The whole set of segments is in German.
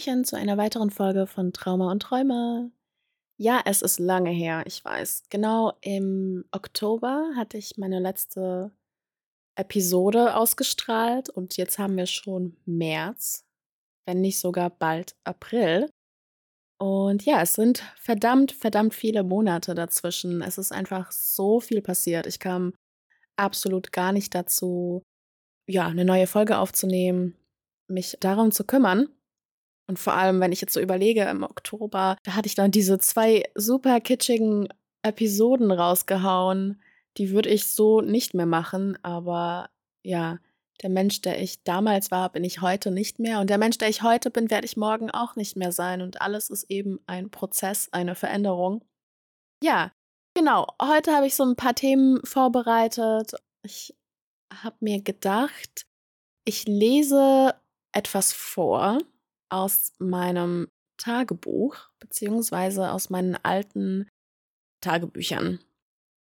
Hallöchen zu einer weiteren Folge von Trauma und Träume. Ja, es ist lange her, ich weiß. Genau im Oktober hatte ich meine letzte Episode ausgestrahlt und jetzt haben wir schon März, wenn nicht sogar bald April. Und ja, es sind verdammt, verdammt viele Monate dazwischen. Es ist einfach so viel passiert. Ich kam absolut gar nicht dazu, ja, eine neue Folge aufzunehmen, mich darum zu kümmern. Und vor allem, wenn ich jetzt so überlege, im Oktober, da hatte ich dann diese zwei super kitschigen Episoden rausgehauen. Die würde ich so nicht mehr machen, aber ja, der Mensch, der ich damals war, bin ich heute nicht mehr. Und der Mensch, der ich heute bin, werde ich morgen auch nicht mehr sein. Und alles ist eben ein Prozess, eine Veränderung. Ja, genau. Heute habe ich so ein paar Themen vorbereitet. Ich habe mir gedacht, ich lese etwas vor aus meinem Tagebuch, beziehungsweise aus meinen alten Tagebüchern,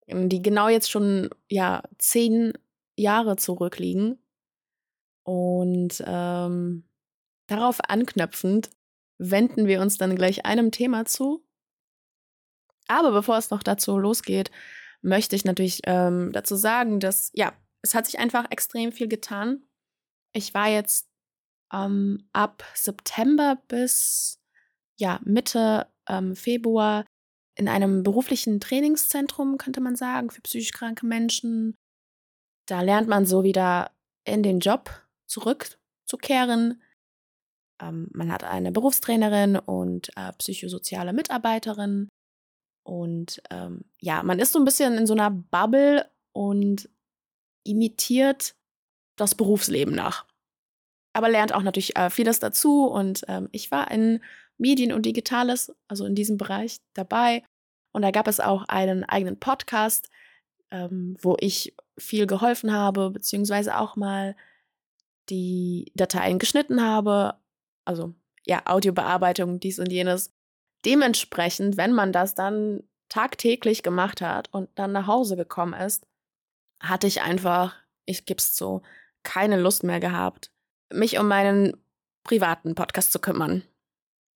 die genau jetzt schon ja zehn Jahre zurückliegen. Und ähm, darauf anknüpfend wenden wir uns dann gleich einem Thema zu. Aber bevor es noch dazu losgeht, möchte ich natürlich ähm, dazu sagen, dass ja, es hat sich einfach extrem viel getan. Ich war jetzt ähm, ab September bis ja, Mitte ähm, Februar in einem beruflichen Trainingszentrum, könnte man sagen, für psychisch kranke Menschen. Da lernt man so wieder in den Job zurückzukehren. Ähm, man hat eine Berufstrainerin und äh, psychosoziale Mitarbeiterin. Und ähm, ja, man ist so ein bisschen in so einer Bubble und imitiert das Berufsleben nach aber lernt auch natürlich äh, vieles dazu. Und ähm, ich war in Medien und Digitales, also in diesem Bereich dabei. Und da gab es auch einen eigenen Podcast, ähm, wo ich viel geholfen habe, beziehungsweise auch mal die Dateien geschnitten habe. Also ja, Audiobearbeitung, dies und jenes. Dementsprechend, wenn man das dann tagtäglich gemacht hat und dann nach Hause gekommen ist, hatte ich einfach, ich gebe es zu, keine Lust mehr gehabt, mich um meinen privaten Podcast zu kümmern.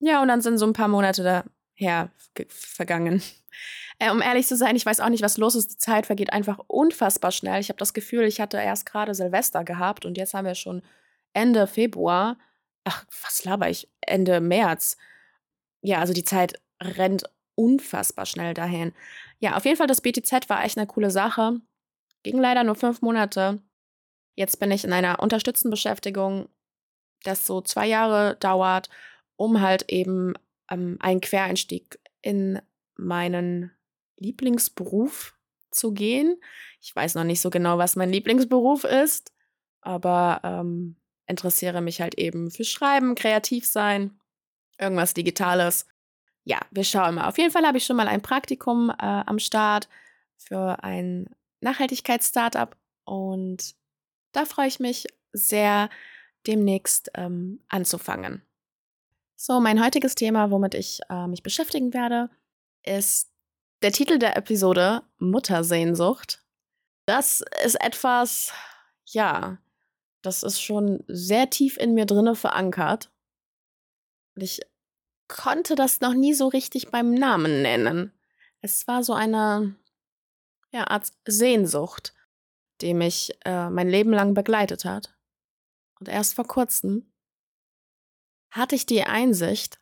Ja, und dann sind so ein paar Monate daher vergangen. Äh, um ehrlich zu sein, ich weiß auch nicht, was los ist. Die Zeit vergeht einfach unfassbar schnell. Ich habe das Gefühl, ich hatte erst gerade Silvester gehabt und jetzt haben wir schon Ende Februar. Ach, was laber ich? Ende März. Ja, also die Zeit rennt unfassbar schnell dahin. Ja, auf jeden Fall, das BTZ war echt eine coole Sache. Ging leider nur fünf Monate. Jetzt bin ich in einer unterstützten Beschäftigung, das so zwei Jahre dauert, um halt eben ähm, einen Quereinstieg in meinen Lieblingsberuf zu gehen. Ich weiß noch nicht so genau, was mein Lieblingsberuf ist, aber ähm, interessiere mich halt eben für Schreiben, kreativ sein, irgendwas Digitales. Ja, wir schauen mal. Auf jeden Fall habe ich schon mal ein Praktikum äh, am Start für ein Nachhaltigkeits-Startup und da freue ich mich sehr, demnächst ähm, anzufangen. So, mein heutiges Thema, womit ich äh, mich beschäftigen werde, ist der Titel der Episode Muttersehnsucht. Das ist etwas, ja, das ist schon sehr tief in mir drinne verankert. Und ich konnte das noch nie so richtig beim Namen nennen. Es war so eine ja, Art Sehnsucht die mich äh, mein Leben lang begleitet hat. Und erst vor kurzem hatte ich die Einsicht,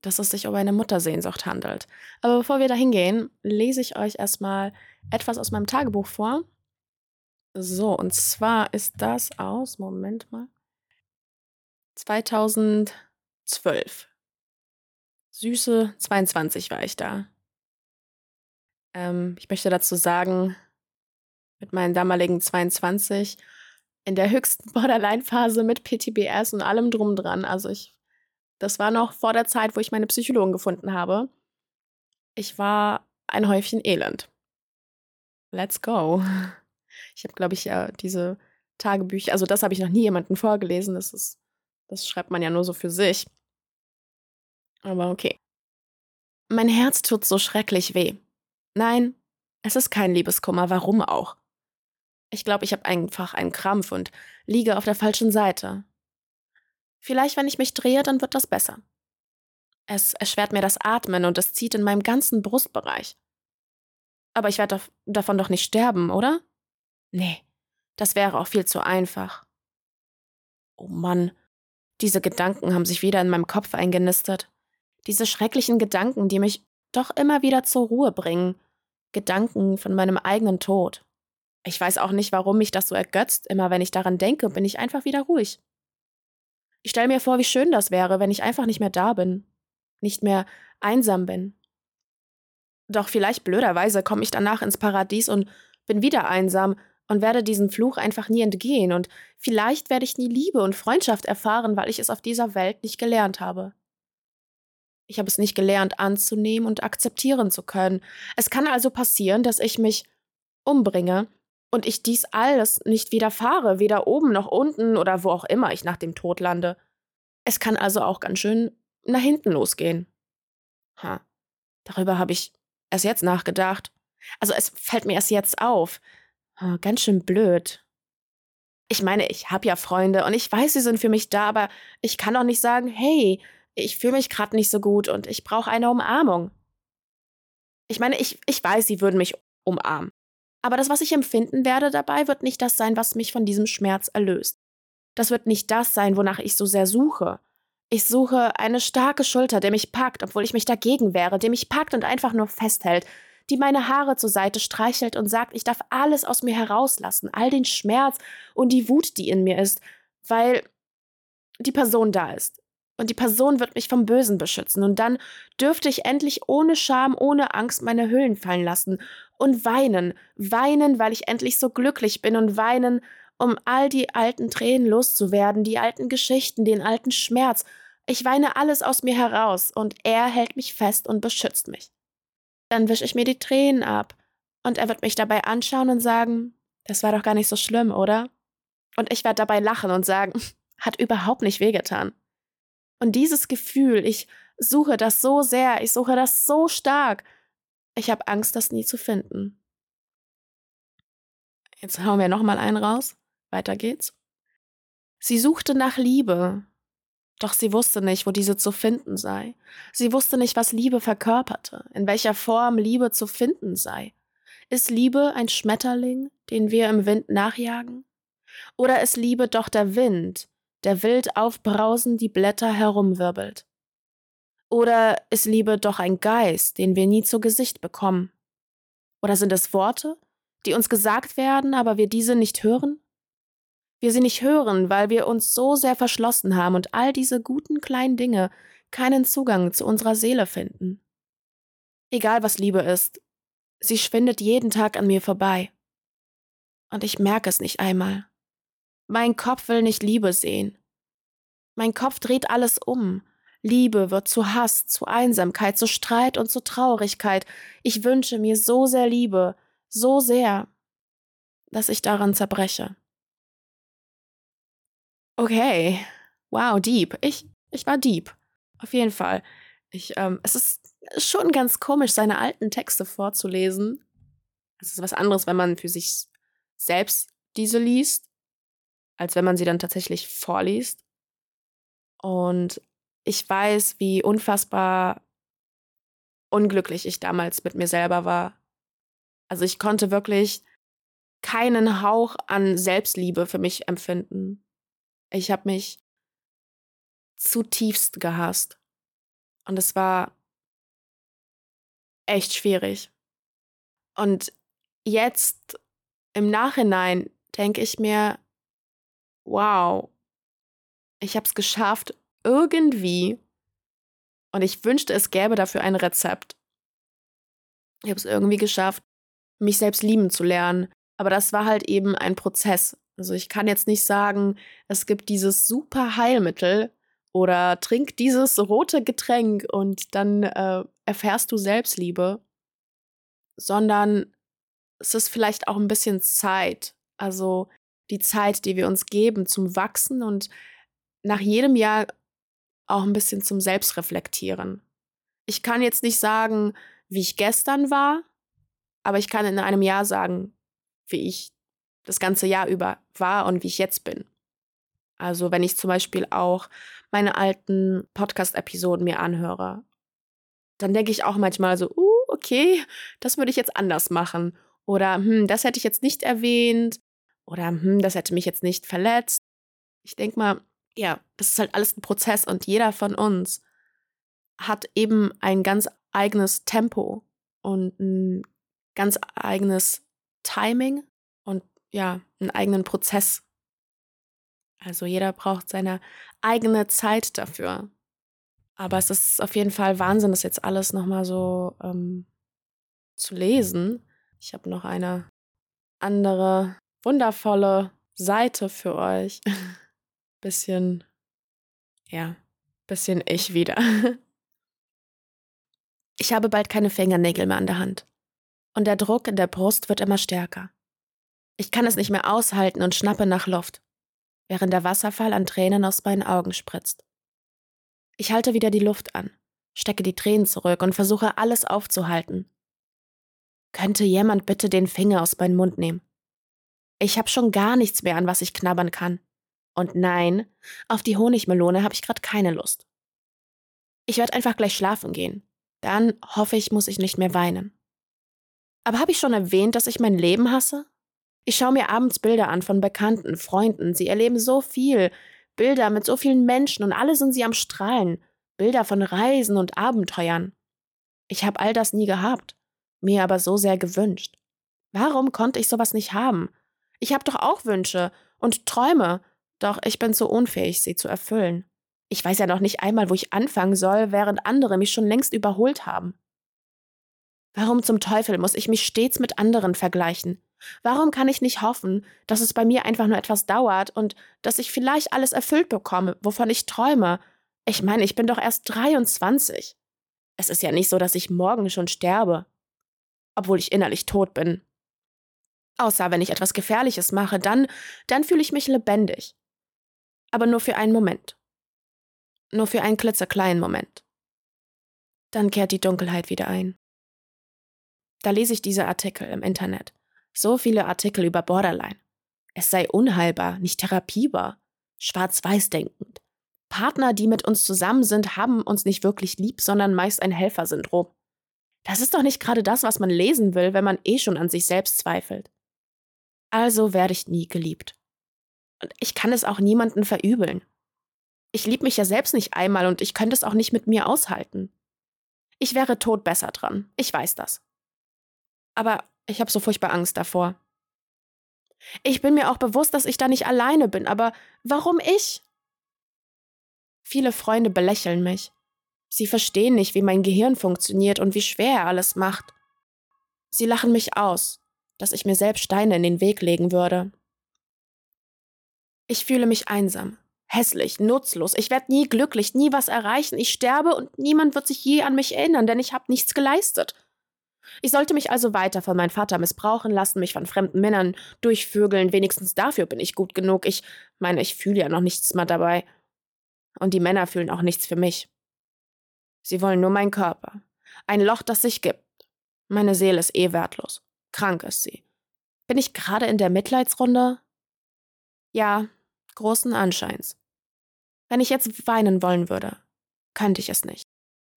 dass es sich um eine Muttersehnsucht handelt. Aber bevor wir da hingehen, lese ich euch erstmal etwas aus meinem Tagebuch vor. So, und zwar ist das aus, Moment mal, 2012. Süße 22 war ich da. Ähm, ich möchte dazu sagen, mit meinen damaligen 22 in der höchsten Borderline-Phase mit PTBS und allem drum dran. Also ich, das war noch vor der Zeit, wo ich meine Psychologin gefunden habe. Ich war ein Häufchen Elend. Let's go. Ich habe, glaube ich, ja diese Tagebücher, also das habe ich noch nie jemandem vorgelesen. Das ist, das schreibt man ja nur so für sich. Aber okay. Mein Herz tut so schrecklich weh. Nein, es ist kein Liebeskummer, warum auch? Ich glaube, ich habe einfach einen Krampf und liege auf der falschen Seite. Vielleicht, wenn ich mich drehe, dann wird das besser. Es erschwert mir das Atmen und es zieht in meinem ganzen Brustbereich. Aber ich werde davon doch nicht sterben, oder? Nee, das wäre auch viel zu einfach. Oh Mann, diese Gedanken haben sich wieder in meinem Kopf eingenistet. Diese schrecklichen Gedanken, die mich doch immer wieder zur Ruhe bringen. Gedanken von meinem eigenen Tod. Ich weiß auch nicht, warum mich das so ergötzt. Immer wenn ich daran denke, bin ich einfach wieder ruhig. Ich stelle mir vor, wie schön das wäre, wenn ich einfach nicht mehr da bin, nicht mehr einsam bin. Doch vielleicht blöderweise komme ich danach ins Paradies und bin wieder einsam und werde diesem Fluch einfach nie entgehen und vielleicht werde ich nie Liebe und Freundschaft erfahren, weil ich es auf dieser Welt nicht gelernt habe. Ich habe es nicht gelernt anzunehmen und akzeptieren zu können. Es kann also passieren, dass ich mich umbringe und ich dies alles nicht widerfahre, weder oben noch unten oder wo auch immer ich nach dem Tod lande. Es kann also auch ganz schön nach hinten losgehen. Ha, darüber habe ich erst jetzt nachgedacht. Also es fällt mir erst jetzt auf. Ha, ganz schön blöd. Ich meine, ich habe ja Freunde und ich weiß, sie sind für mich da, aber ich kann doch nicht sagen, hey, ich fühle mich gerade nicht so gut und ich brauche eine Umarmung. Ich meine, ich, ich weiß, sie würden mich umarmen. Aber das, was ich empfinden werde dabei, wird nicht das sein, was mich von diesem Schmerz erlöst. Das wird nicht das sein, wonach ich so sehr suche. Ich suche eine starke Schulter, der mich packt, obwohl ich mich dagegen wehre, der mich packt und einfach nur festhält, die meine Haare zur Seite streichelt und sagt, ich darf alles aus mir herauslassen, all den Schmerz und die Wut, die in mir ist, weil die Person da ist. Und die Person wird mich vom Bösen beschützen. Und dann dürfte ich endlich ohne Scham, ohne Angst meine Hüllen fallen lassen und weinen. Weinen, weil ich endlich so glücklich bin und weinen, um all die alten Tränen loszuwerden, die alten Geschichten, den alten Schmerz. Ich weine alles aus mir heraus und er hält mich fest und beschützt mich. Dann wische ich mir die Tränen ab und er wird mich dabei anschauen und sagen, das war doch gar nicht so schlimm, oder? Und ich werde dabei lachen und sagen, hat überhaupt nicht wehgetan. Und dieses Gefühl, ich suche das so sehr, ich suche das so stark. Ich habe Angst, das nie zu finden. Jetzt hauen wir nochmal einen raus. Weiter geht's. Sie suchte nach Liebe, doch sie wusste nicht, wo diese zu finden sei. Sie wusste nicht, was Liebe verkörperte, in welcher Form Liebe zu finden sei. Ist Liebe ein Schmetterling, den wir im Wind nachjagen? Oder ist Liebe doch der Wind, der wild aufbrausend die Blätter herumwirbelt? Oder ist Liebe doch ein Geist, den wir nie zu Gesicht bekommen? Oder sind es Worte, die uns gesagt werden, aber wir diese nicht hören? Wir sie nicht hören, weil wir uns so sehr verschlossen haben und all diese guten kleinen Dinge keinen Zugang zu unserer Seele finden. Egal was Liebe ist, sie schwindet jeden Tag an mir vorbei. Und ich merke es nicht einmal. Mein Kopf will nicht Liebe sehen. Mein Kopf dreht alles um. Liebe wird zu Hass, zu Einsamkeit, zu Streit und zu Traurigkeit. Ich wünsche mir so sehr Liebe, so sehr, dass ich daran zerbreche. Okay, wow, deep. Ich, ich war deep. Auf jeden Fall. Ich, ähm, es ist schon ganz komisch, seine alten Texte vorzulesen. Es ist was anderes, wenn man für sich selbst diese liest als wenn man sie dann tatsächlich vorliest. Und ich weiß, wie unfassbar unglücklich ich damals mit mir selber war. Also ich konnte wirklich keinen Hauch an Selbstliebe für mich empfinden. Ich habe mich zutiefst gehasst. Und es war echt schwierig. Und jetzt im Nachhinein denke ich mir, wow, ich habe es geschafft, irgendwie, und ich wünschte, es gäbe dafür ein Rezept. Ich habe es irgendwie geschafft, mich selbst lieben zu lernen. Aber das war halt eben ein Prozess. Also ich kann jetzt nicht sagen, es gibt dieses super Heilmittel oder trink dieses rote Getränk und dann äh, erfährst du Selbstliebe, sondern es ist vielleicht auch ein bisschen Zeit. Also die Zeit, die wir uns geben zum Wachsen und nach jedem Jahr auch ein bisschen zum Selbstreflektieren. Ich kann jetzt nicht sagen, wie ich gestern war, aber ich kann in einem Jahr sagen, wie ich das ganze Jahr über war und wie ich jetzt bin. Also wenn ich zum Beispiel auch meine alten Podcast-Episoden mir anhöre, dann denke ich auch manchmal so, uh, okay, das würde ich jetzt anders machen. Oder, hm, das hätte ich jetzt nicht erwähnt. Oder, hm, das hätte mich jetzt nicht verletzt. Ich denke mal, ja, das ist halt alles ein Prozess und jeder von uns hat eben ein ganz eigenes Tempo und ein ganz eigenes Timing und ja, einen eigenen Prozess. Also jeder braucht seine eigene Zeit dafür. Aber es ist auf jeden Fall Wahnsinn, das jetzt alles nochmal so ähm, zu lesen. Ich habe noch eine andere wundervolle Seite für euch. bisschen, ja, bisschen ich wieder. Ich habe bald keine Fingernägel mehr an der Hand. Und der Druck in der Brust wird immer stärker. Ich kann es nicht mehr aushalten und schnappe nach Luft, während der Wasserfall an Tränen aus meinen Augen spritzt. Ich halte wieder die Luft an, stecke die Tränen zurück und versuche alles aufzuhalten. Könnte jemand bitte den Finger aus meinem Mund nehmen? Ich habe schon gar nichts mehr, an was ich knabbern kann. Und nein, auf die Honigmelone habe ich gerade keine Lust. Ich werde einfach gleich schlafen gehen. Dann hoffe ich, muss ich nicht mehr weinen. Aber habe ich schon erwähnt, dass ich mein Leben hasse? Ich schaue mir abends Bilder an von Bekannten, Freunden. Sie erleben so viel. Bilder mit so vielen Menschen und alle sind sie am Strahlen. Bilder von Reisen und Abenteuern. Ich habe all das nie gehabt, mir aber so sehr gewünscht. Warum konnte ich sowas nicht haben? Ich habe doch auch Wünsche und Träume, doch ich bin zu unfähig, sie zu erfüllen. Ich weiß ja noch nicht einmal, wo ich anfangen soll, während andere mich schon längst überholt haben. Warum zum Teufel muss ich mich stets mit anderen vergleichen? Warum kann ich nicht hoffen, dass es bei mir einfach nur etwas dauert und dass ich vielleicht alles erfüllt bekomme, wovon ich träume? Ich meine, ich bin doch erst 23. Es ist ja nicht so, dass ich morgen schon sterbe, obwohl ich innerlich tot bin. Außer wenn ich etwas Gefährliches mache, dann, dann fühle ich mich lebendig. Aber nur für einen Moment. Nur für einen klitzekleinen Moment. Dann kehrt die Dunkelheit wieder ein. Da lese ich diese Artikel im Internet. So viele Artikel über Borderline. Es sei unheilbar, nicht therapierbar, schwarz-weiß denkend. Partner, die mit uns zusammen sind, haben uns nicht wirklich lieb, sondern meist ein Helfersyndrom. Das ist doch nicht gerade das, was man lesen will, wenn man eh schon an sich selbst zweifelt. Also werde ich nie geliebt. Und ich kann es auch niemanden verübeln. Ich liebe mich ja selbst nicht einmal und ich könnte es auch nicht mit mir aushalten. Ich wäre tot besser dran, ich weiß das. Aber ich habe so furchtbar Angst davor. Ich bin mir auch bewusst, dass ich da nicht alleine bin, aber warum ich? Viele Freunde belächeln mich. Sie verstehen nicht, wie mein Gehirn funktioniert und wie schwer er alles macht. Sie lachen mich aus, dass ich mir selbst Steine in den Weg legen würde. Ich fühle mich einsam, hässlich, nutzlos. Ich werde nie glücklich, nie was erreichen. Ich sterbe und niemand wird sich je an mich erinnern, denn ich habe nichts geleistet. Ich sollte mich also weiter von meinem Vater missbrauchen lassen, mich von fremden Männern durchvögeln. Wenigstens dafür bin ich gut genug. Ich meine, ich fühle ja noch nichts mehr dabei. Und die Männer fühlen auch nichts für mich. Sie wollen nur meinen Körper. Ein Loch, das sich gibt. Meine Seele ist eh wertlos. Krank ist sie. Bin ich gerade in der Mitleidsrunde? Ja, großen Anscheins. Wenn ich jetzt weinen wollen würde, könnte ich es nicht.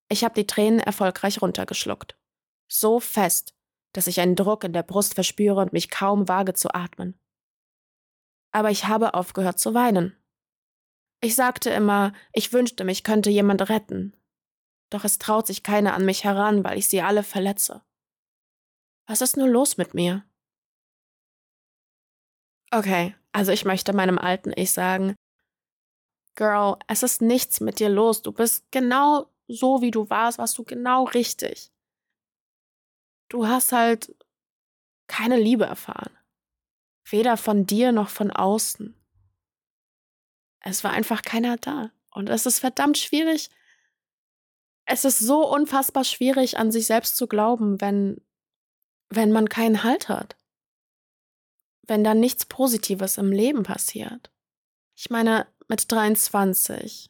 Ich habe die Tränen erfolgreich runtergeschluckt. So fest, dass ich einen Druck in der Brust verspüre und mich kaum wage zu atmen. Aber ich habe aufgehört zu weinen. Ich sagte immer, ich wünschte, mich könnte jemand retten. Doch es traut sich keiner an mich heran, weil ich sie alle verletze. Was ist nur los mit mir? Okay, also ich möchte meinem alten Ich sagen, Girl, es ist nichts mit dir los. Du bist genau so, wie du warst, warst du genau richtig. Du hast halt keine Liebe erfahren. Weder von dir noch von außen. Es war einfach keiner da. Und es ist verdammt schwierig. Es ist so unfassbar schwierig, an sich selbst zu glauben, wenn, wenn man keinen Halt hat wenn dann nichts Positives im Leben passiert. Ich meine, mit 23.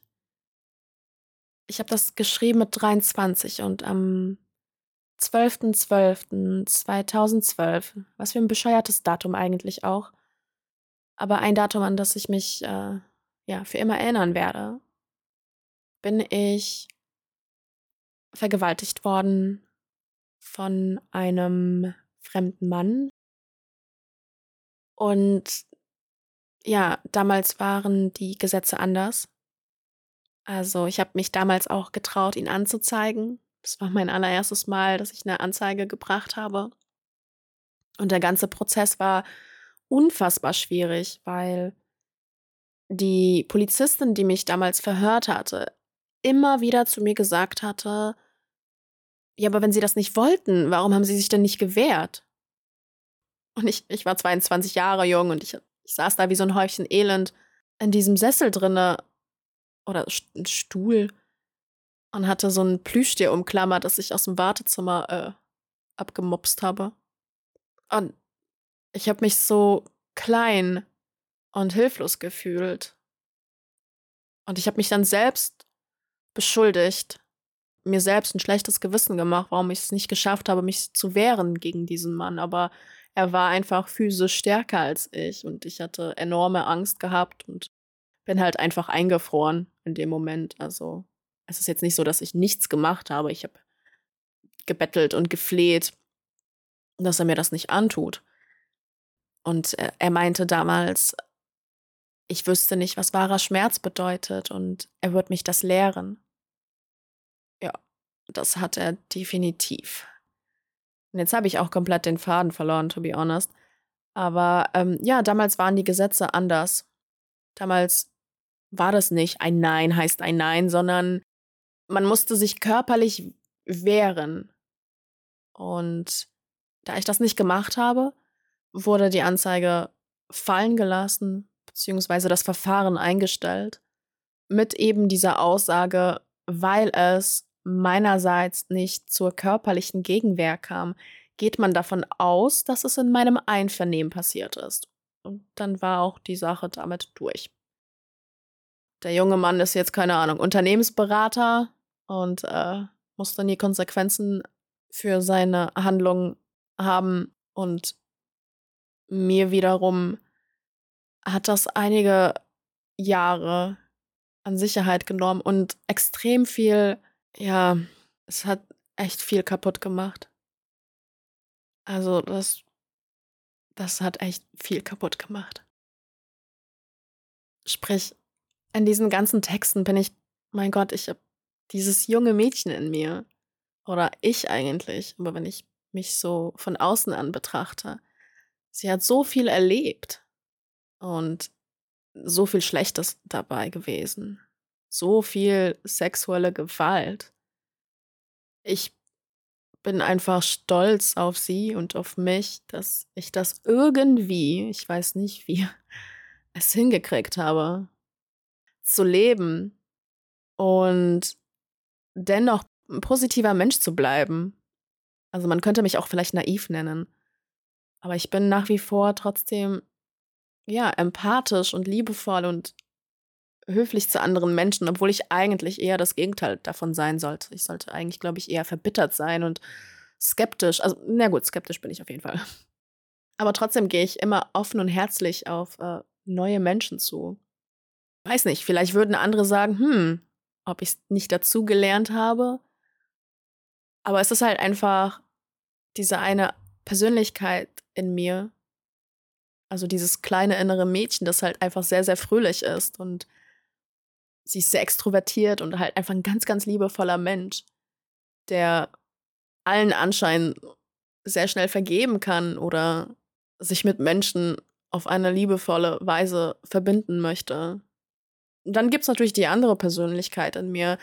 Ich habe das geschrieben mit 23 und am 12.12.2012, was für ein bescheuertes Datum eigentlich auch, aber ein Datum, an das ich mich äh, ja, für immer erinnern werde, bin ich vergewaltigt worden von einem fremden Mann. Und ja, damals waren die Gesetze anders. Also ich habe mich damals auch getraut, ihn anzuzeigen. Das war mein allererstes Mal, dass ich eine Anzeige gebracht habe. Und der ganze Prozess war unfassbar schwierig, weil die Polizistin, die mich damals verhört hatte, immer wieder zu mir gesagt hatte, ja, aber wenn Sie das nicht wollten, warum haben Sie sich denn nicht gewehrt? Und ich, ich war 22 Jahre jung und ich, ich saß da wie so ein Häufchen Elend in diesem Sessel drinne oder ein Stuhl und hatte so ein Plüschtier umklammert, das ich aus dem Wartezimmer äh, abgemopst habe. Und ich habe mich so klein und hilflos gefühlt. Und ich habe mich dann selbst beschuldigt, mir selbst ein schlechtes Gewissen gemacht, warum ich es nicht geschafft habe, mich zu wehren gegen diesen Mann. Aber er war einfach physisch stärker als ich und ich hatte enorme Angst gehabt und bin halt einfach eingefroren in dem Moment. Also es ist jetzt nicht so, dass ich nichts gemacht habe. Ich habe gebettelt und gefleht, dass er mir das nicht antut. Und er meinte damals, ich wüsste nicht, was wahrer Schmerz bedeutet und er wird mich das lehren. Ja, das hat er definitiv. Und jetzt habe ich auch komplett den Faden verloren, to be honest. Aber ähm, ja, damals waren die Gesetze anders. Damals war das nicht ein Nein heißt ein Nein, sondern man musste sich körperlich wehren. Und da ich das nicht gemacht habe, wurde die Anzeige fallen gelassen, beziehungsweise das Verfahren eingestellt, mit eben dieser Aussage, weil es meinerseits nicht zur körperlichen Gegenwehr kam, geht man davon aus, dass es in meinem Einvernehmen passiert ist. Und dann war auch die Sache damit durch. Der junge Mann ist jetzt, keine Ahnung, Unternehmensberater und äh, muss dann die Konsequenzen für seine Handlungen haben. Und mir wiederum hat das einige Jahre an Sicherheit genommen und extrem viel, ja, es hat echt viel kaputt gemacht. Also das, das hat echt viel kaputt gemacht. Sprich, in diesen ganzen Texten bin ich, mein Gott, ich habe dieses junge Mädchen in mir. Oder ich eigentlich, aber wenn ich mich so von außen an betrachte, sie hat so viel erlebt und so viel Schlechtes dabei gewesen. So viel sexuelle Gewalt. Ich bin einfach stolz auf sie und auf mich, dass ich das irgendwie, ich weiß nicht wie, es hingekriegt habe, zu leben und dennoch ein positiver Mensch zu bleiben. Also man könnte mich auch vielleicht naiv nennen, aber ich bin nach wie vor trotzdem ja, empathisch und liebevoll und höflich zu anderen Menschen, obwohl ich eigentlich eher das Gegenteil davon sein sollte. Ich sollte eigentlich, glaube ich, eher verbittert sein und skeptisch. Also, na gut, skeptisch bin ich auf jeden Fall. Aber trotzdem gehe ich immer offen und herzlich auf äh, neue Menschen zu. Weiß nicht, vielleicht würden andere sagen, hm, ob ich es nicht dazu gelernt habe. Aber es ist halt einfach diese eine Persönlichkeit in mir, also dieses kleine innere Mädchen, das halt einfach sehr, sehr fröhlich ist und sie ist sehr extrovertiert und halt einfach ein ganz, ganz liebevoller Mensch, der allen Anschein sehr schnell vergeben kann oder sich mit Menschen auf eine liebevolle Weise verbinden möchte. Und dann gibt es natürlich die andere Persönlichkeit in mir,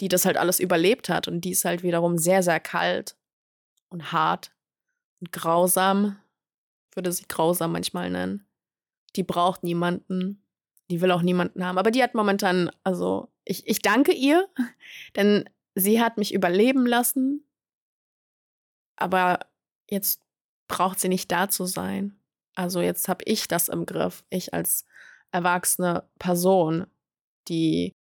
die das halt alles überlebt hat und die ist halt wiederum sehr, sehr kalt und hart und grausam würde sie grausam manchmal nennen. Die braucht niemanden. Die will auch niemanden haben. Aber die hat momentan, also ich, ich danke ihr, denn sie hat mich überleben lassen. Aber jetzt braucht sie nicht da zu sein. Also jetzt habe ich das im Griff. Ich als erwachsene Person, die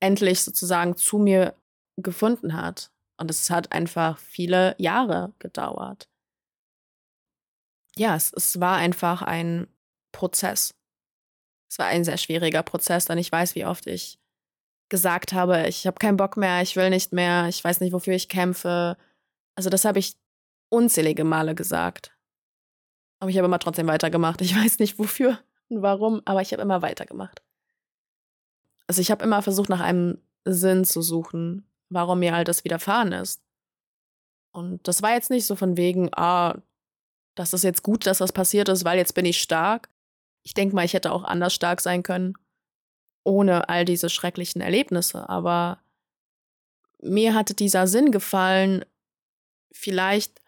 endlich sozusagen zu mir gefunden hat. Und es hat einfach viele Jahre gedauert ja, es, es war einfach ein Prozess. Es war ein sehr schwieriger Prozess, denn ich weiß, wie oft ich gesagt habe, ich habe keinen Bock mehr, ich will nicht mehr, ich weiß nicht, wofür ich kämpfe. Also das habe ich unzählige Male gesagt. Aber ich habe immer trotzdem weitergemacht. Ich weiß nicht wofür und warum, aber ich habe immer weitergemacht. Also ich habe immer versucht, nach einem Sinn zu suchen, warum mir all das widerfahren ist. Und das war jetzt nicht so von wegen, ah, das ist jetzt gut, dass das passiert ist, weil jetzt bin ich stark. Ich denke mal, ich hätte auch anders stark sein können, ohne all diese schrecklichen Erlebnisse. Aber mir hatte dieser Sinn gefallen, vielleicht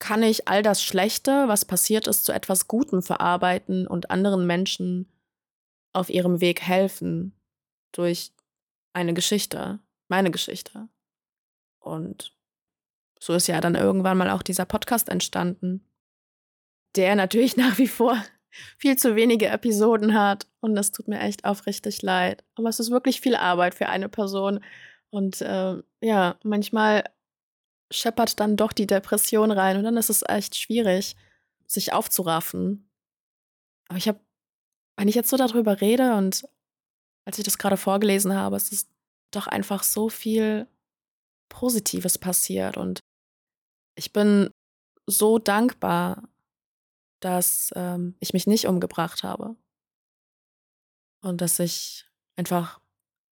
kann ich all das Schlechte, was passiert ist, zu etwas Gutem verarbeiten und anderen Menschen auf ihrem Weg helfen durch eine Geschichte, meine Geschichte. Und so ist ja dann irgendwann mal auch dieser Podcast entstanden, der natürlich nach wie vor viel zu wenige Episoden hat. Und das tut mir echt aufrichtig leid. Aber es ist wirklich viel Arbeit für eine Person. Und äh, ja, manchmal scheppert dann doch die Depression rein und dann ist es echt schwierig, sich aufzuraffen. Aber ich habe, wenn ich jetzt so darüber rede und als ich das gerade vorgelesen habe, es ist doch einfach so viel Positives passiert und ich bin so dankbar, dass ähm, ich mich nicht umgebracht habe und dass ich einfach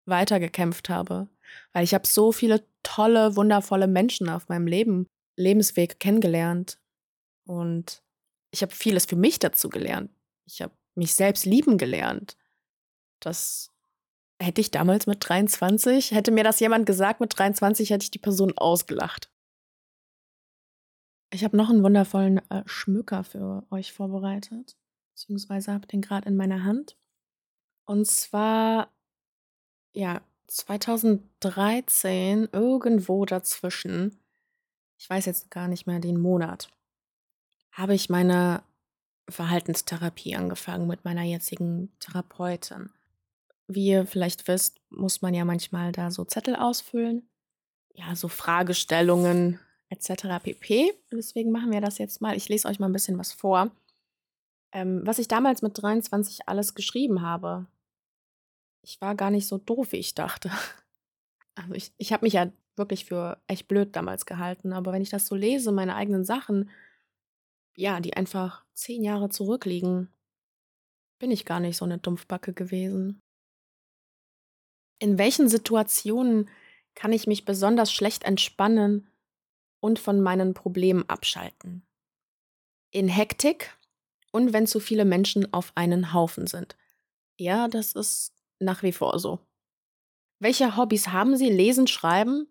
weitergekämpft habe, weil ich habe so viele tolle, wundervolle Menschen auf meinem Leben, Lebensweg kennengelernt. Und ich habe vieles für mich dazu gelernt. Ich habe mich selbst lieben gelernt. Das hätte ich damals mit 23, hätte mir das jemand gesagt, mit 23 hätte ich die Person ausgelacht. Ich habe noch einen wundervollen äh, Schmücker für euch vorbereitet, beziehungsweise habe den gerade in meiner Hand. Und zwar, ja, 2013, irgendwo dazwischen, ich weiß jetzt gar nicht mehr den Monat, habe ich meine Verhaltenstherapie angefangen mit meiner jetzigen Therapeutin. Wie ihr vielleicht wisst, muss man ja manchmal da so Zettel ausfüllen. Ja, so Fragestellungen etc. pp. Deswegen machen wir das jetzt mal. Ich lese euch mal ein bisschen was vor. Ähm, was ich damals mit 23 alles geschrieben habe ich war gar nicht so doof, wie ich dachte. Also ich, ich habe mich ja wirklich für echt blöd damals gehalten, aber wenn ich das so lese, meine eigenen Sachen, ja, die einfach zehn Jahre zurückliegen, bin ich gar nicht so eine Dumpfbacke gewesen. In welchen Situationen kann ich mich besonders schlecht entspannen und von meinen Problemen abschalten? In Hektik und wenn zu viele Menschen auf einen Haufen sind. Ja, das ist nach wie vor so. Welche Hobbys haben Sie? Lesen, schreiben?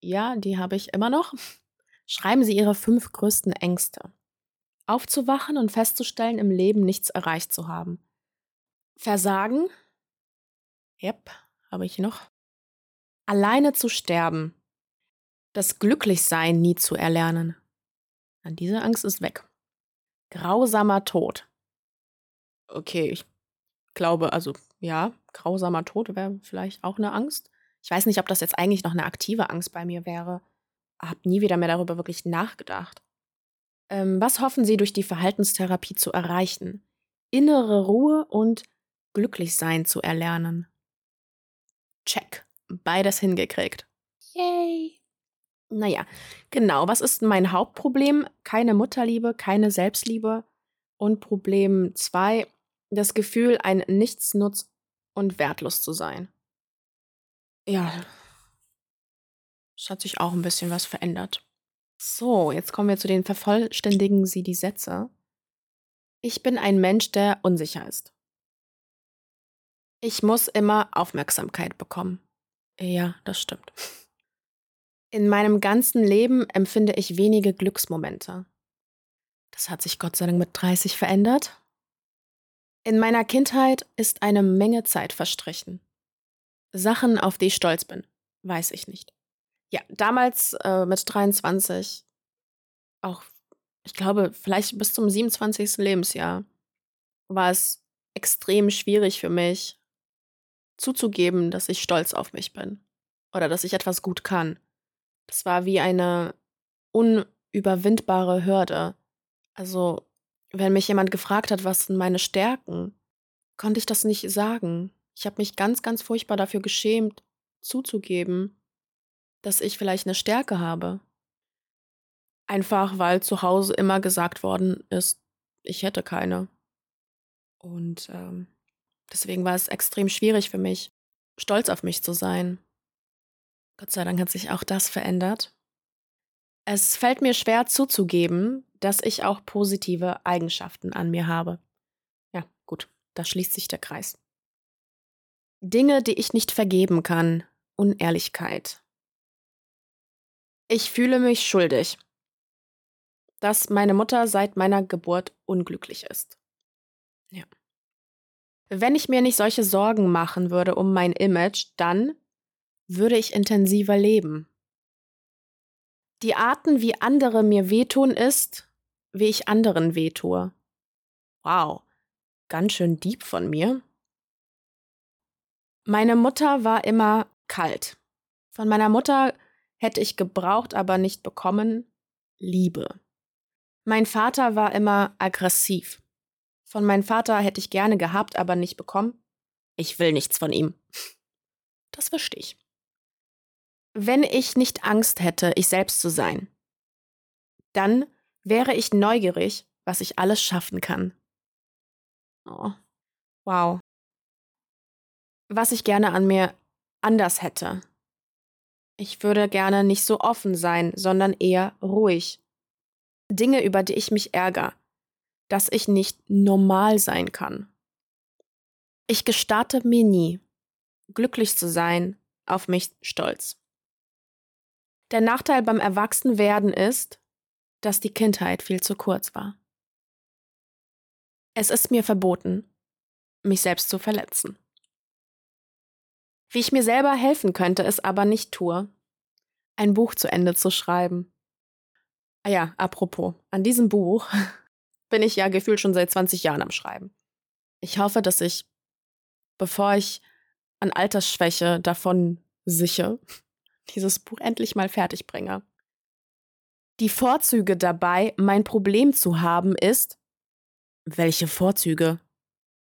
Ja, die habe ich immer noch. Schreiben Sie Ihre fünf größten Ängste. Aufzuwachen und festzustellen, im Leben nichts erreicht zu haben. Versagen? Yep, habe ich noch. Alleine zu sterben. Das Glücklichsein nie zu erlernen. An diese Angst ist weg. Grausamer Tod. Okay, ich glaube, also ja, grausamer Tod wäre vielleicht auch eine Angst. Ich weiß nicht, ob das jetzt eigentlich noch eine aktive Angst bei mir wäre. Hab nie wieder mehr darüber wirklich nachgedacht. Ähm, was hoffen Sie durch die Verhaltenstherapie zu erreichen? Innere Ruhe und Glücklichsein zu erlernen. Check. Beides hingekriegt. Naja, genau. Was ist mein Hauptproblem? Keine Mutterliebe, keine Selbstliebe. Und Problem 2, das Gefühl, ein Nichtsnutz und wertlos zu sein. Ja, es hat sich auch ein bisschen was verändert. So, jetzt kommen wir zu den vervollständigen Sie die Sätze. Ich bin ein Mensch, der unsicher ist. Ich muss immer Aufmerksamkeit bekommen. Ja, das stimmt. In meinem ganzen Leben empfinde ich wenige Glücksmomente. Das hat sich Gott sei Dank mit 30 verändert. In meiner Kindheit ist eine Menge Zeit verstrichen. Sachen, auf die ich stolz bin, weiß ich nicht. Ja, damals äh, mit 23, auch, ich glaube, vielleicht bis zum 27. Lebensjahr, war es extrem schwierig für mich zuzugeben, dass ich stolz auf mich bin oder dass ich etwas gut kann. Das war wie eine unüberwindbare Hürde. Also wenn mich jemand gefragt hat, was sind meine Stärken, konnte ich das nicht sagen. Ich habe mich ganz, ganz furchtbar dafür geschämt, zuzugeben, dass ich vielleicht eine Stärke habe. Einfach weil zu Hause immer gesagt worden ist, ich hätte keine. Und ähm, deswegen war es extrem schwierig für mich, stolz auf mich zu sein. Gott sei Dank hat sich auch das verändert. Es fällt mir schwer zuzugeben, dass ich auch positive Eigenschaften an mir habe. Ja, gut, da schließt sich der Kreis. Dinge, die ich nicht vergeben kann. Unehrlichkeit. Ich fühle mich schuldig, dass meine Mutter seit meiner Geburt unglücklich ist. Ja. Wenn ich mir nicht solche Sorgen machen würde um mein Image, dann würde ich intensiver leben. Die Arten, wie andere mir wehtun, ist, wie ich anderen wehtue. Wow, ganz schön deep von mir. Meine Mutter war immer kalt. Von meiner Mutter hätte ich gebraucht, aber nicht bekommen Liebe. Mein Vater war immer aggressiv. Von meinem Vater hätte ich gerne gehabt, aber nicht bekommen. Ich will nichts von ihm. Das verstehe ich. Wenn ich nicht Angst hätte, ich selbst zu sein, dann wäre ich neugierig, was ich alles schaffen kann. Oh, wow. Was ich gerne an mir anders hätte. Ich würde gerne nicht so offen sein, sondern eher ruhig. Dinge, über die ich mich ärgere, dass ich nicht normal sein kann. Ich gestatte mir nie, glücklich zu sein, auf mich stolz. Der Nachteil beim Erwachsenwerden ist, dass die Kindheit viel zu kurz war. Es ist mir verboten, mich selbst zu verletzen. Wie ich mir selber helfen könnte, es aber nicht tue, ein Buch zu Ende zu schreiben. Ah ja, apropos, an diesem Buch bin ich ja gefühlt schon seit 20 Jahren am Schreiben. Ich hoffe, dass ich, bevor ich an Altersschwäche davon siche, dieses Buch endlich mal fertig bringe. Die Vorzüge dabei, mein Problem zu haben, ist. Welche Vorzüge?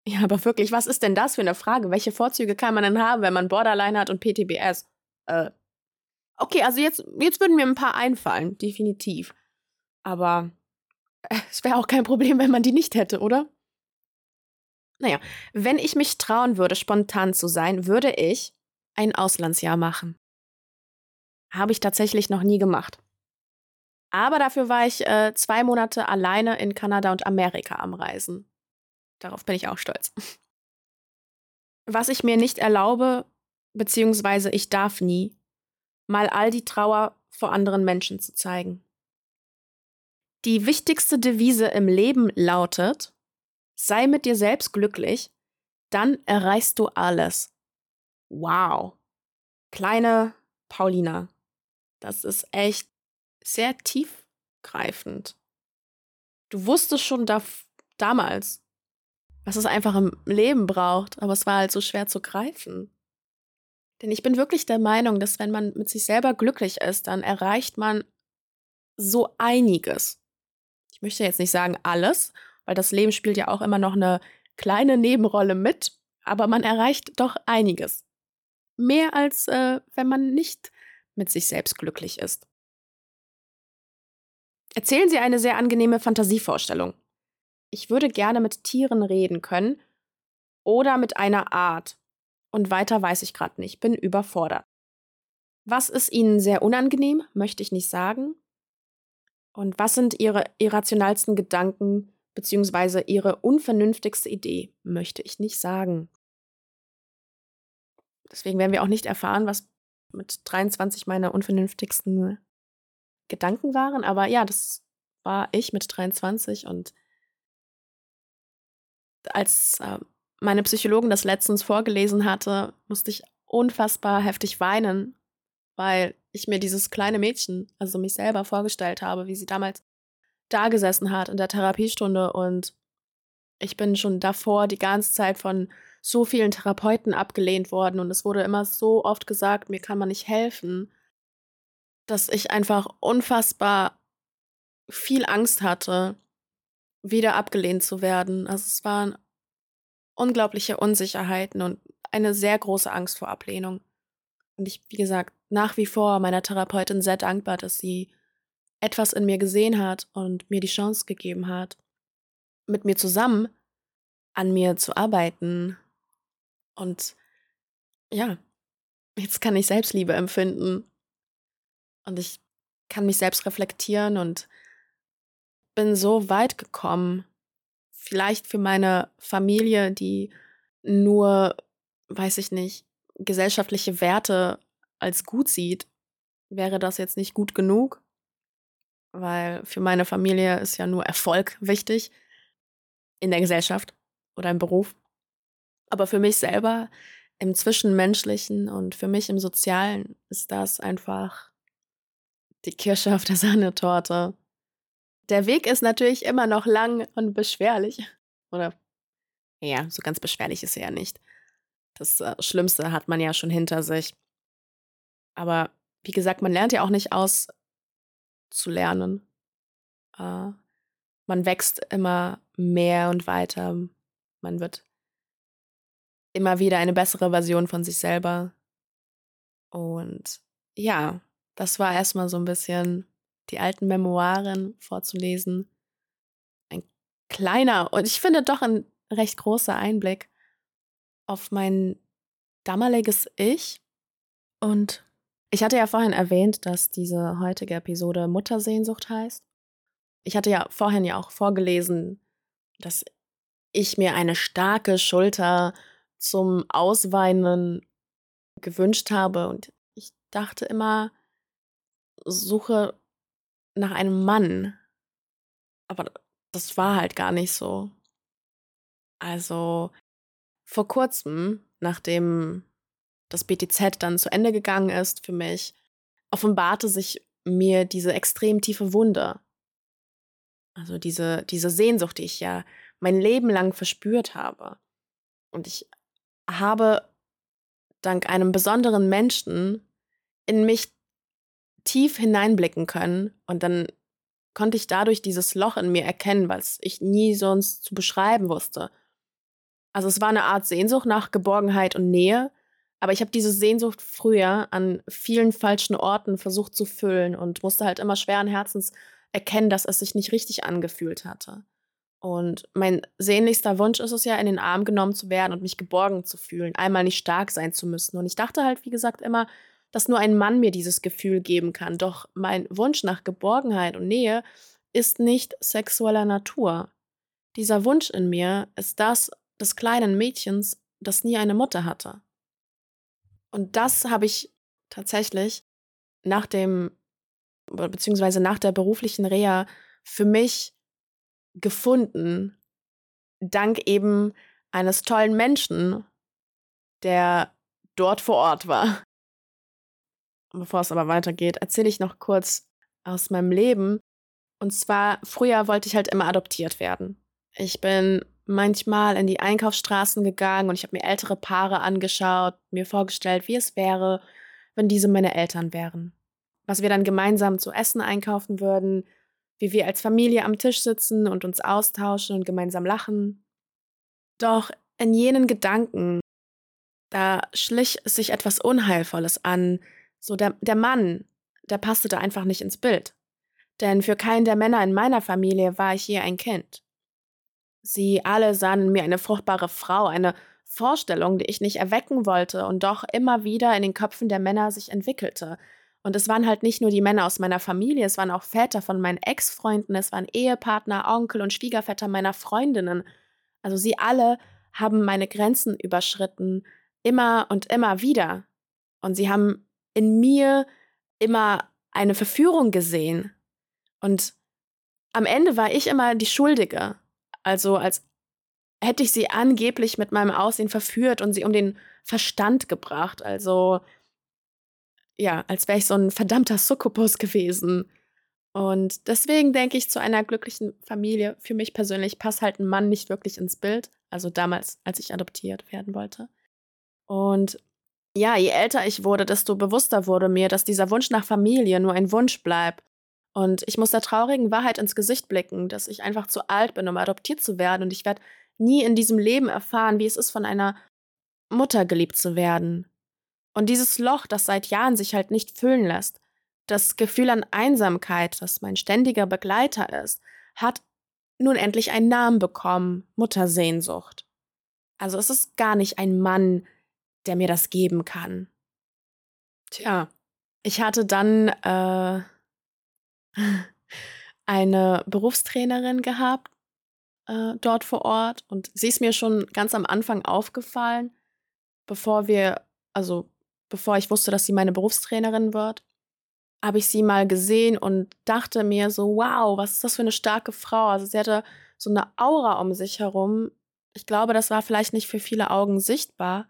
Ja, aber wirklich, was ist denn das für eine Frage? Welche Vorzüge kann man denn haben, wenn man Borderline hat und PTBS? Äh. Okay, also jetzt, jetzt würden mir ein paar einfallen, definitiv. Aber es wäre auch kein Problem, wenn man die nicht hätte, oder? Naja, wenn ich mich trauen würde, spontan zu sein, würde ich ein Auslandsjahr machen. Habe ich tatsächlich noch nie gemacht. Aber dafür war ich äh, zwei Monate alleine in Kanada und Amerika am Reisen. Darauf bin ich auch stolz. Was ich mir nicht erlaube, beziehungsweise ich darf nie, mal all die Trauer vor anderen Menschen zu zeigen. Die wichtigste Devise im Leben lautet, sei mit dir selbst glücklich, dann erreichst du alles. Wow. Kleine Paulina, das ist echt sehr tiefgreifend. Du wusstest schon da, damals, was es einfach im Leben braucht, aber es war halt so schwer zu greifen. Denn ich bin wirklich der Meinung, dass wenn man mit sich selber glücklich ist, dann erreicht man so einiges. Ich möchte jetzt nicht sagen alles, weil das Leben spielt ja auch immer noch eine kleine Nebenrolle mit, aber man erreicht doch einiges. Mehr als äh, wenn man nicht mit sich selbst glücklich ist. Erzählen Sie eine sehr angenehme Fantasievorstellung. Ich würde gerne mit Tieren reden können oder mit einer Art. Und weiter weiß ich gerade nicht, bin überfordert. Was ist Ihnen sehr unangenehm, möchte ich nicht sagen. Und was sind Ihre irrationalsten Gedanken bzw. Ihre unvernünftigste Idee, möchte ich nicht sagen. Deswegen werden wir auch nicht erfahren, was mit 23 meine unvernünftigsten Gedanken waren. Aber ja, das war ich mit 23 und als äh, meine Psychologin das letztens vorgelesen hatte, musste ich unfassbar heftig weinen, weil ich mir dieses kleine Mädchen, also mich selber vorgestellt habe, wie sie damals da gesessen hat in der Therapiestunde und ich bin schon davor die ganze Zeit von so vielen Therapeuten abgelehnt worden und es wurde immer so oft gesagt, mir kann man nicht helfen, dass ich einfach unfassbar viel Angst hatte, wieder abgelehnt zu werden. Also es war unglaubliche Unsicherheiten und eine sehr große Angst vor Ablehnung. Und ich, wie gesagt, nach wie vor meiner Therapeutin sehr dankbar, dass sie etwas in mir gesehen hat und mir die Chance gegeben hat, mit mir zusammen an mir zu arbeiten. Und ja, jetzt kann ich Selbstliebe empfinden. Und ich kann mich selbst reflektieren und bin so weit gekommen. Vielleicht für meine Familie, die nur, weiß ich nicht, gesellschaftliche Werte als gut sieht, wäre das jetzt nicht gut genug. Weil für meine Familie ist ja nur Erfolg wichtig in der Gesellschaft oder im Beruf. Aber für mich selber im Zwischenmenschlichen und für mich im Sozialen ist das einfach die Kirsche auf der Sahnetorte. Der Weg ist natürlich immer noch lang und beschwerlich. Oder ja, so ganz beschwerlich ist er ja nicht. Das äh, Schlimmste hat man ja schon hinter sich. Aber wie gesagt, man lernt ja auch nicht aus zu lernen. Äh, man wächst immer mehr und weiter. Man wird immer wieder eine bessere Version von sich selber. Und ja, das war erstmal so ein bisschen die alten Memoiren vorzulesen. Ein kleiner und ich finde doch ein recht großer Einblick auf mein damaliges Ich. Und ich hatte ja vorhin erwähnt, dass diese heutige Episode Muttersehnsucht heißt. Ich hatte ja vorhin ja auch vorgelesen, dass ich mir eine starke Schulter zum Ausweinen gewünscht habe. Und ich dachte immer, suche nach einem Mann. Aber das war halt gar nicht so. Also vor kurzem, nachdem das BTZ dann zu Ende gegangen ist für mich, offenbarte sich mir diese extrem tiefe Wunde. Also diese, diese Sehnsucht, die ich ja mein Leben lang verspürt habe. Und ich habe dank einem besonderen Menschen in mich tief hineinblicken können und dann konnte ich dadurch dieses Loch in mir erkennen, was ich nie sonst zu beschreiben wusste. Also es war eine Art Sehnsucht nach Geborgenheit und Nähe, aber ich habe diese Sehnsucht früher an vielen falschen Orten versucht zu füllen und musste halt immer schweren Herzens erkennen, dass es sich nicht richtig angefühlt hatte. Und mein sehnlichster Wunsch ist es ja, in den Arm genommen zu werden und mich geborgen zu fühlen, einmal nicht stark sein zu müssen. Und ich dachte halt, wie gesagt, immer, dass nur ein Mann mir dieses Gefühl geben kann. Doch mein Wunsch nach Geborgenheit und Nähe ist nicht sexueller Natur. Dieser Wunsch in mir ist das des kleinen Mädchens, das nie eine Mutter hatte. Und das habe ich tatsächlich nach dem, beziehungsweise nach der beruflichen Reha für mich gefunden, dank eben eines tollen Menschen, der dort vor Ort war. Bevor es aber weitergeht, erzähle ich noch kurz aus meinem Leben. Und zwar, früher wollte ich halt immer adoptiert werden. Ich bin manchmal in die Einkaufsstraßen gegangen und ich habe mir ältere Paare angeschaut, mir vorgestellt, wie es wäre, wenn diese meine Eltern wären. Was wir dann gemeinsam zu essen einkaufen würden, wie wir als Familie am Tisch sitzen und uns austauschen und gemeinsam lachen. Doch in jenen Gedanken, da schlich sich etwas Unheilvolles an. So der, der Mann, der passte da einfach nicht ins Bild. Denn für keinen der Männer in meiner Familie war ich je ein Kind. Sie alle sahen in mir eine fruchtbare Frau, eine Vorstellung, die ich nicht erwecken wollte und doch immer wieder in den Köpfen der Männer sich entwickelte, und es waren halt nicht nur die Männer aus meiner Familie, es waren auch Väter von meinen Ex-Freunden, es waren Ehepartner, Onkel und Schwiegerväter meiner Freundinnen. Also sie alle haben meine Grenzen überschritten, immer und immer wieder. Und sie haben in mir immer eine Verführung gesehen. Und am Ende war ich immer die Schuldige. Also als hätte ich sie angeblich mit meinem Aussehen verführt und sie um den Verstand gebracht. Also ja, als wäre ich so ein verdammter Succubus gewesen. Und deswegen denke ich, zu einer glücklichen Familie, für mich persönlich, passt halt ein Mann nicht wirklich ins Bild. Also damals, als ich adoptiert werden wollte. Und ja, je älter ich wurde, desto bewusster wurde mir, dass dieser Wunsch nach Familie nur ein Wunsch bleibt. Und ich muss der traurigen Wahrheit ins Gesicht blicken, dass ich einfach zu alt bin, um adoptiert zu werden. Und ich werde nie in diesem Leben erfahren, wie es ist, von einer Mutter geliebt zu werden. Und dieses Loch, das seit Jahren sich halt nicht füllen lässt, das Gefühl an Einsamkeit, das mein ständiger Begleiter ist, hat nun endlich einen Namen bekommen, Muttersehnsucht. Also es ist gar nicht ein Mann, der mir das geben kann. Tja, ich hatte dann äh, eine Berufstrainerin gehabt äh, dort vor Ort und sie ist mir schon ganz am Anfang aufgefallen, bevor wir, also bevor ich wusste, dass sie meine Berufstrainerin wird, habe ich sie mal gesehen und dachte mir so, wow, was ist das für eine starke Frau? Also sie hatte so eine Aura um sich herum. Ich glaube, das war vielleicht nicht für viele Augen sichtbar,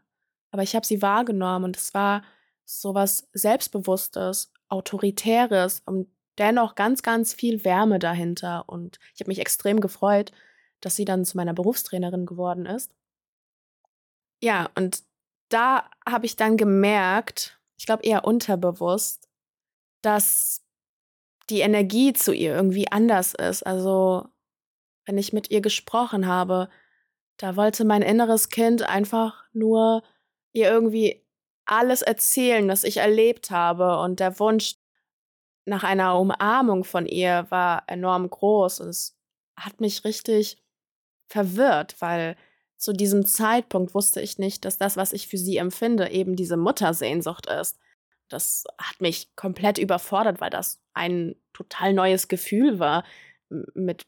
aber ich habe sie wahrgenommen und es war so was Selbstbewusstes, Autoritäres und dennoch ganz, ganz viel Wärme dahinter. Und ich habe mich extrem gefreut, dass sie dann zu meiner Berufstrainerin geworden ist. Ja, und da habe ich dann gemerkt, ich glaube eher unterbewusst, dass die Energie zu ihr irgendwie anders ist. Also, wenn ich mit ihr gesprochen habe, da wollte mein inneres Kind einfach nur ihr irgendwie alles erzählen, was ich erlebt habe. Und der Wunsch nach einer Umarmung von ihr war enorm groß. Und es hat mich richtig verwirrt, weil zu diesem Zeitpunkt wusste ich nicht, dass das, was ich für sie empfinde, eben diese Muttersehnsucht ist. Das hat mich komplett überfordert, weil das ein total neues Gefühl war, mit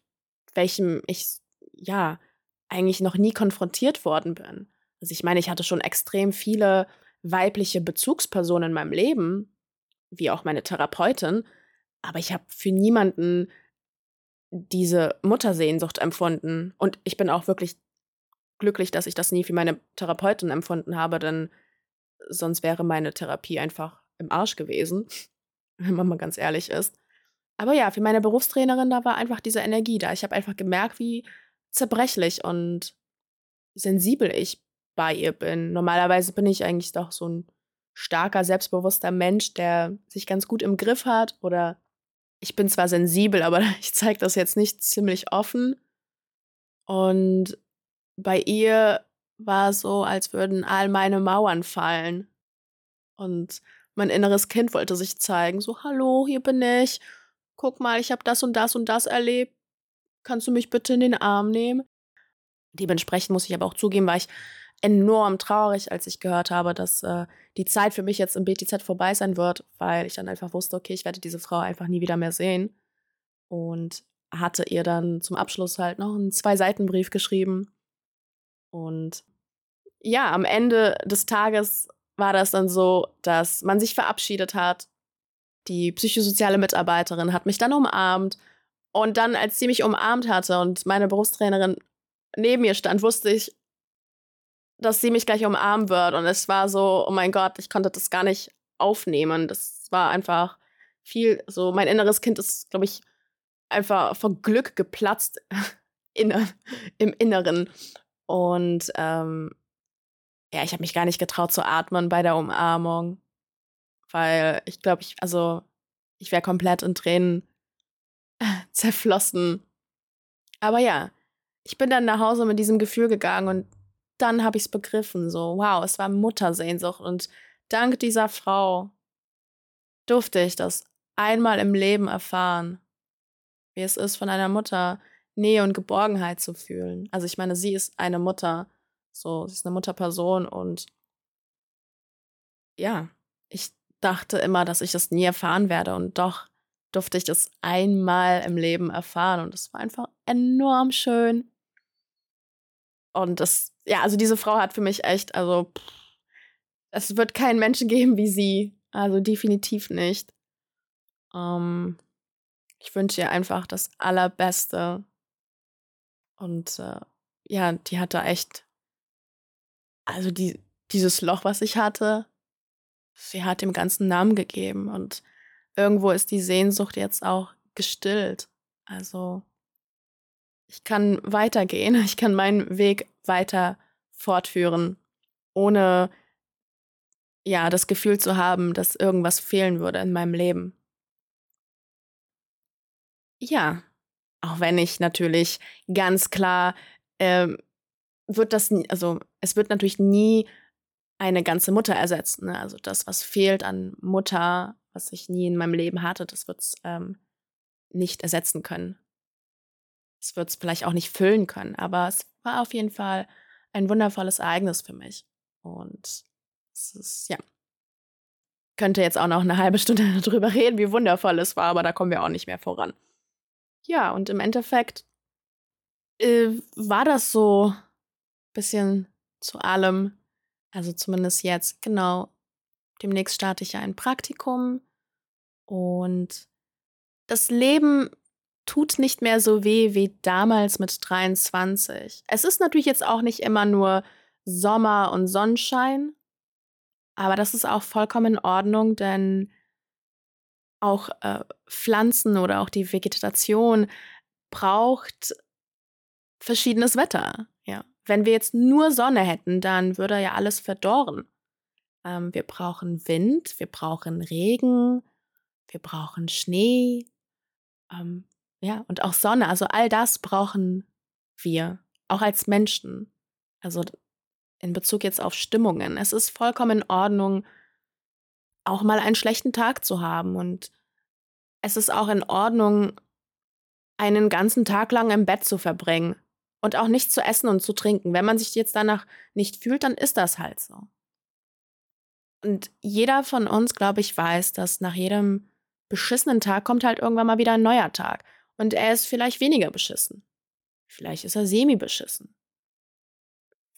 welchem ich ja eigentlich noch nie konfrontiert worden bin. Also ich meine, ich hatte schon extrem viele weibliche Bezugspersonen in meinem Leben, wie auch meine Therapeutin, aber ich habe für niemanden diese Muttersehnsucht empfunden. Und ich bin auch wirklich glücklich, dass ich das nie für meine Therapeutin empfunden habe, denn sonst wäre meine Therapie einfach im Arsch gewesen, wenn man mal ganz ehrlich ist. Aber ja, für meine Berufstrainerin, da war einfach diese Energie da. Ich habe einfach gemerkt, wie zerbrechlich und sensibel ich bei ihr bin. Normalerweise bin ich eigentlich doch so ein starker, selbstbewusster Mensch, der sich ganz gut im Griff hat oder ich bin zwar sensibel, aber ich zeige das jetzt nicht ziemlich offen. Und bei ihr war es so, als würden all meine Mauern fallen. Und mein inneres Kind wollte sich zeigen, so, hallo, hier bin ich. Guck mal, ich habe das und das und das erlebt. Kannst du mich bitte in den Arm nehmen? Dementsprechend muss ich aber auch zugeben, war ich enorm traurig, als ich gehört habe, dass äh, die Zeit für mich jetzt im BTZ vorbei sein wird, weil ich dann einfach wusste, okay, ich werde diese Frau einfach nie wieder mehr sehen. Und hatte ihr dann zum Abschluss halt noch einen Zwei-Seiten-Brief geschrieben. Und ja, am Ende des Tages war das dann so, dass man sich verabschiedet hat. Die psychosoziale Mitarbeiterin hat mich dann umarmt. Und dann, als sie mich umarmt hatte und meine Berufstrainerin neben mir stand, wusste ich, dass sie mich gleich umarmen wird. Und es war so, oh mein Gott, ich konnte das gar nicht aufnehmen. Das war einfach viel so, mein inneres Kind ist, glaube ich, einfach vor Glück geplatzt inne, im Inneren. Und ähm, ja, ich habe mich gar nicht getraut zu atmen bei der Umarmung, weil ich glaube, ich, also ich wäre komplett in Tränen zerflossen. Aber ja, ich bin dann nach Hause mit diesem Gefühl gegangen und dann habe ich es begriffen, so, wow, es war Muttersehnsucht. Und dank dieser Frau durfte ich das einmal im Leben erfahren, wie es ist, von einer Mutter Nähe und Geborgenheit zu fühlen. Also ich meine, sie ist eine Mutter, so, sie ist eine Mutterperson und ja, ich dachte immer, dass ich das nie erfahren werde und doch durfte ich das einmal im Leben erfahren und es war einfach enorm schön. Und das ja, also diese Frau hat für mich echt, also pff, es wird keinen Menschen geben wie sie. Also definitiv nicht. Ähm, ich wünsche ihr einfach das Allerbeste. Und äh, ja, die hatte echt, also die, dieses Loch, was ich hatte, sie hat dem ganzen Namen gegeben. Und irgendwo ist die Sehnsucht jetzt auch gestillt. Also ich kann weitergehen, ich kann meinen Weg weiter fortführen, ohne ja das Gefühl zu haben, dass irgendwas fehlen würde in meinem Leben. Ja, auch wenn ich natürlich ganz klar ähm, wird das also es wird natürlich nie eine ganze Mutter ersetzen. Ne? Also das, was fehlt an Mutter, was ich nie in meinem Leben hatte, das wird es ähm, nicht ersetzen können. Es wird es vielleicht auch nicht füllen können, aber es war auf jeden Fall ein wundervolles Ereignis für mich. Und es ist, ja, könnte jetzt auch noch eine halbe Stunde darüber reden, wie wundervoll es war, aber da kommen wir auch nicht mehr voran. Ja, und im Endeffekt äh, war das so ein bisschen zu allem, also zumindest jetzt, genau. Demnächst starte ich ja ein Praktikum und das Leben tut nicht mehr so weh wie damals mit 23. Es ist natürlich jetzt auch nicht immer nur Sommer und Sonnenschein, aber das ist auch vollkommen in Ordnung, denn auch äh, Pflanzen oder auch die Vegetation braucht verschiedenes Wetter. Ja. Wenn wir jetzt nur Sonne hätten, dann würde ja alles verdorren. Ähm, wir brauchen Wind, wir brauchen Regen, wir brauchen Schnee, ähm, ja, und auch Sonne. Also all das brauchen wir, auch als Menschen. Also in Bezug jetzt auf Stimmungen. Es ist vollkommen in Ordnung, auch mal einen schlechten Tag zu haben. Und es ist auch in Ordnung, einen ganzen Tag lang im Bett zu verbringen und auch nicht zu essen und zu trinken. Wenn man sich jetzt danach nicht fühlt, dann ist das halt so. Und jeder von uns, glaube ich, weiß, dass nach jedem beschissenen Tag kommt halt irgendwann mal wieder ein neuer Tag. Und er ist vielleicht weniger beschissen. Vielleicht ist er semi-beschissen.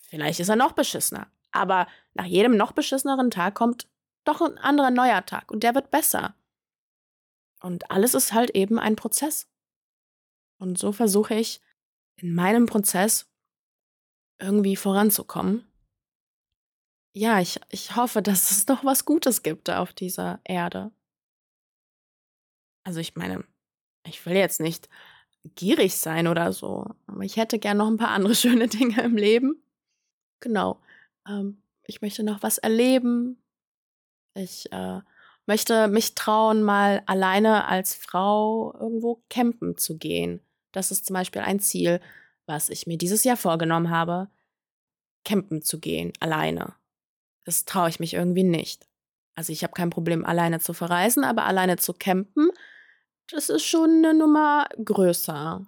Vielleicht ist er noch beschissener. Aber nach jedem noch beschisseneren Tag kommt doch ein anderer neuer Tag und der wird besser. Und alles ist halt eben ein Prozess. Und so versuche ich in meinem Prozess irgendwie voranzukommen. Ja, ich, ich hoffe, dass es noch was Gutes gibt auf dieser Erde. Also ich meine, ich will jetzt nicht gierig sein oder so, aber ich hätte gern noch ein paar andere schöne Dinge im Leben. Genau. Ähm, ich möchte noch was erleben. Ich äh, möchte mich trauen, mal alleine als Frau irgendwo campen zu gehen. Das ist zum Beispiel ein Ziel, was ich mir dieses Jahr vorgenommen habe, campen zu gehen, alleine. Das traue ich mich irgendwie nicht. Also ich habe kein Problem, alleine zu verreisen, aber alleine zu campen, das ist schon eine Nummer größer.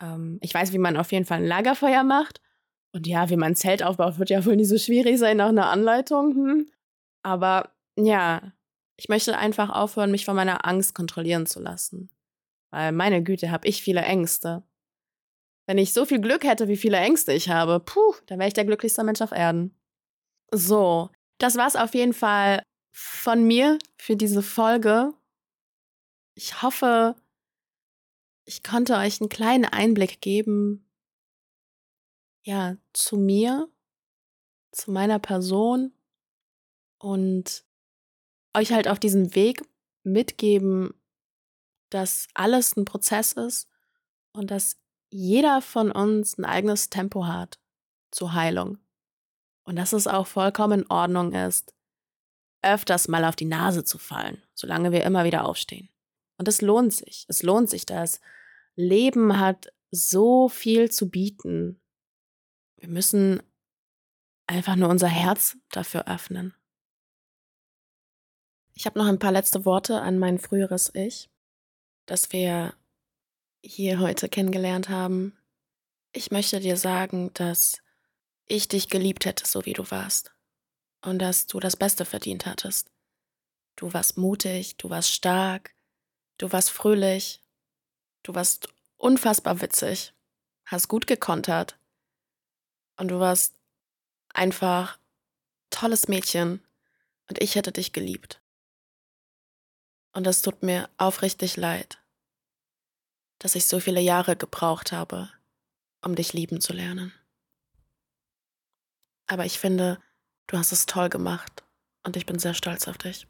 Ähm, ich weiß, wie man auf jeden Fall ein Lagerfeuer macht. Und ja, wie man ein Zelt aufbaut, wird ja wohl nicht so schwierig sein nach einer Anleitung. Hm. Aber ja, ich möchte einfach aufhören, mich von meiner Angst kontrollieren zu lassen. Weil meine Güte, habe ich viele Ängste. Wenn ich so viel Glück hätte, wie viele Ängste ich habe, puh, dann wäre ich der glücklichste Mensch auf Erden. So, das war's auf jeden Fall von mir für diese Folge. Ich hoffe, ich konnte euch einen kleinen Einblick geben, ja, zu mir, zu meiner Person und euch halt auf diesem Weg mitgeben, dass alles ein Prozess ist und dass jeder von uns ein eigenes Tempo hat zur Heilung. Und dass es auch vollkommen in Ordnung ist, öfters mal auf die Nase zu fallen, solange wir immer wieder aufstehen. Und es lohnt sich. Es lohnt sich. Das Leben hat so viel zu bieten. Wir müssen einfach nur unser Herz dafür öffnen. Ich habe noch ein paar letzte Worte an mein früheres Ich das wir hier heute kennengelernt haben. Ich möchte dir sagen, dass ich dich geliebt hätte, so wie du warst. Und dass du das Beste verdient hattest. Du warst mutig, du warst stark, du warst fröhlich, du warst unfassbar witzig, hast gut gekontert. Und du warst einfach tolles Mädchen. Und ich hätte dich geliebt. Und es tut mir aufrichtig leid, dass ich so viele Jahre gebraucht habe, um dich lieben zu lernen. Aber ich finde, du hast es toll gemacht und ich bin sehr stolz auf dich.